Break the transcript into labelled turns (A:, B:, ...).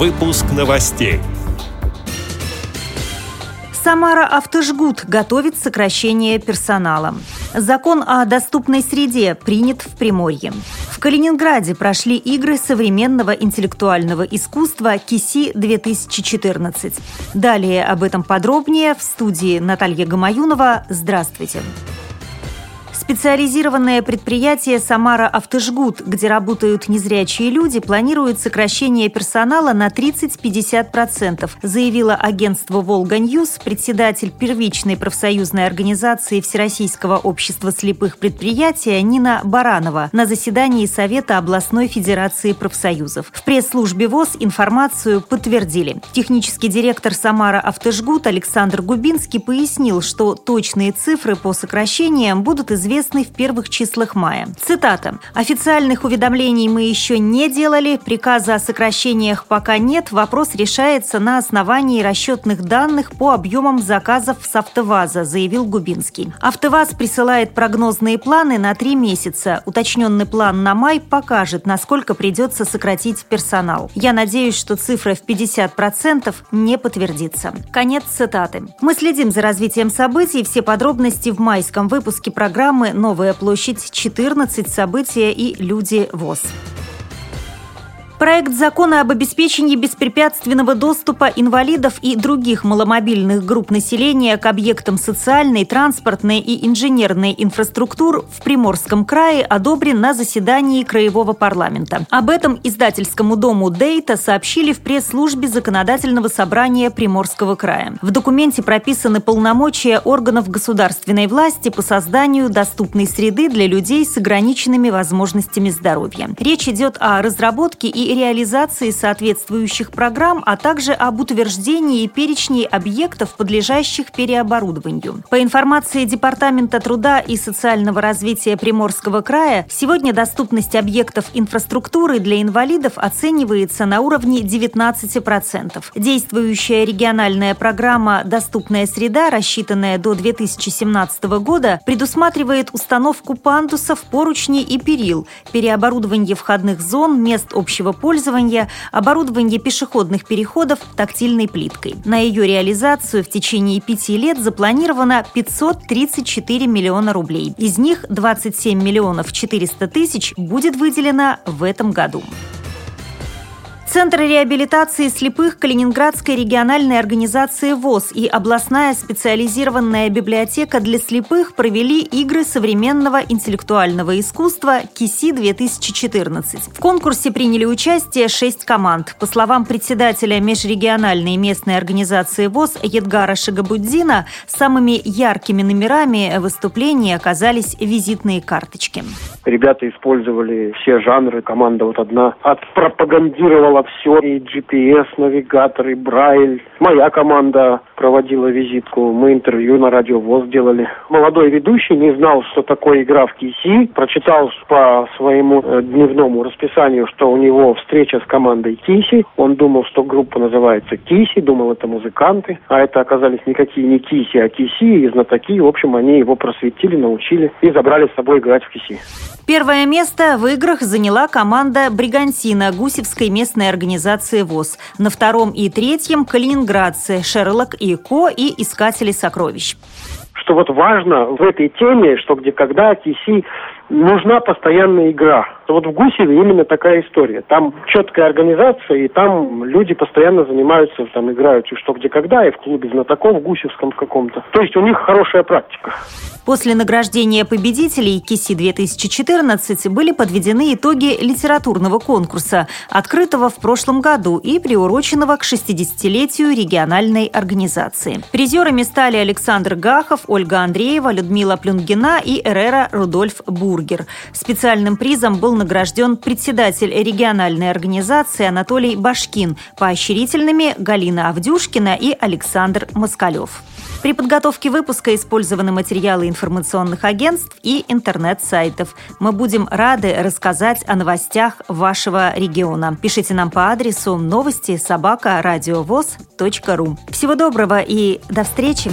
A: Выпуск новостей.
B: Самара Автожгут готовит сокращение персонала. Закон о доступной среде принят в Приморье. В Калининграде прошли игры современного интеллектуального искусства КИСИ-2014. Далее об этом подробнее в студии Наталья Гамаюнова. Здравствуйте. Здравствуйте. Специализированное предприятие «Самара Автожгут», где работают незрячие люди, планирует сокращение персонала на 30-50%, заявила агентству «Волга Ньюс» председатель первичной профсоюзной организации Всероссийского общества слепых предприятия Нина Баранова на заседании Совета областной федерации профсоюзов. В пресс-службе ВОЗ информацию подтвердили. Технический директор «Самара Автожгут» Александр Губинский пояснил, что точные цифры по сокращениям будут известны известный в первых числах мая. Цитата. «Официальных уведомлений мы еще не делали, приказа о сокращениях пока нет, вопрос решается на основании расчетных данных по объемам заказов с «АвтоВАЗа», заявил Губинский. «АвтоВАЗ» присылает прогнозные планы на три месяца. Уточненный план на май покажет, насколько придется сократить персонал. Я надеюсь, что цифра в 50% не подтвердится. Конец цитаты. Мы следим за развитием событий. Все подробности в майском выпуске программы «Новая площадь 14. События и люди ВОЗ». Проект закона об обеспечении беспрепятственного доступа инвалидов и других маломобильных групп населения к объектам социальной, транспортной и инженерной инфраструктур в Приморском крае одобрен на заседании Краевого парламента. Об этом издательскому дому «Дейта» сообщили в пресс-службе Законодательного собрания Приморского края. В документе прописаны полномочия органов государственной власти по созданию доступной среды для людей с ограниченными возможностями здоровья. Речь идет о разработке и реализации соответствующих программ, а также об утверждении перечней объектов, подлежащих переоборудованию. По информации Департамента труда и социального развития Приморского края, сегодня доступность объектов инфраструктуры для инвалидов оценивается на уровне 19%. Действующая региональная программа «Доступная среда», рассчитанная до 2017 года, предусматривает установку пандусов, поручней и перил, переоборудование входных зон, мест общего пользования оборудование пешеходных переходов тактильной плиткой. На ее реализацию в течение пяти лет запланировано 534 миллиона рублей. Из них 27 миллионов 400 тысяч будет выделено в этом году. Центр реабилитации слепых Калининградской региональной организации ВОЗ и областная специализированная библиотека для слепых провели игры современного интеллектуального искусства КИСИ-2014. В конкурсе приняли участие шесть команд. По словам председателя межрегиональной местной организации ВОЗ Едгара Шагабуддина, самыми яркими номерами выступления оказались визитные карточки.
C: Ребята использовали все жанры. Команда вот одна отпропагандировала все, и GPS, навигатор, и Брайль. Моя команда проводила визитку, мы интервью на радио ВОЗ делали. Молодой ведущий не знал, что такое игра в КИСИ, прочитал по своему э, дневному расписанию, что у него встреча с командой КИСИ. Он думал, что группа называется КИСИ, думал, это музыканты, а это оказались никакие не КИСИ, а КИСИ и знатоки. В общем, они его просветили, научили и забрали с собой играть в КИСИ.
B: Первое место в играх заняла команда «Бригантина» Гусевской местной организации ВОЗ. На втором и третьем – калининградцы «Шерлок и Ко» и «Искатели сокровищ»
C: что вот важно в этой теме, что где когда TC нужна постоянная игра. Вот в Гусеве именно такая история. Там четкая организация, и там люди постоянно занимаются, там играют и что где когда, и в клубе знатоков в Гусевском каком-то. То есть у них хорошая практика.
B: После награждения победителей КИСИ-2014 были подведены итоги литературного конкурса, открытого в прошлом году и приуроченного к 60-летию региональной организации. Призерами стали Александр Гахов, Ольга Андреева, Людмила Плюнгина и Эрера Рудольф Бургер. Специальным призом был награжден председатель региональной организации Анатолий Башкин, поощрительными Галина Авдюшкина и Александр Москалев. При подготовке выпуска использованы материалы информационных агентств и интернет-сайтов. Мы будем рады рассказать о новостях вашего региона. Пишите нам по адресу новости собака ру. Всего доброго и до встречи!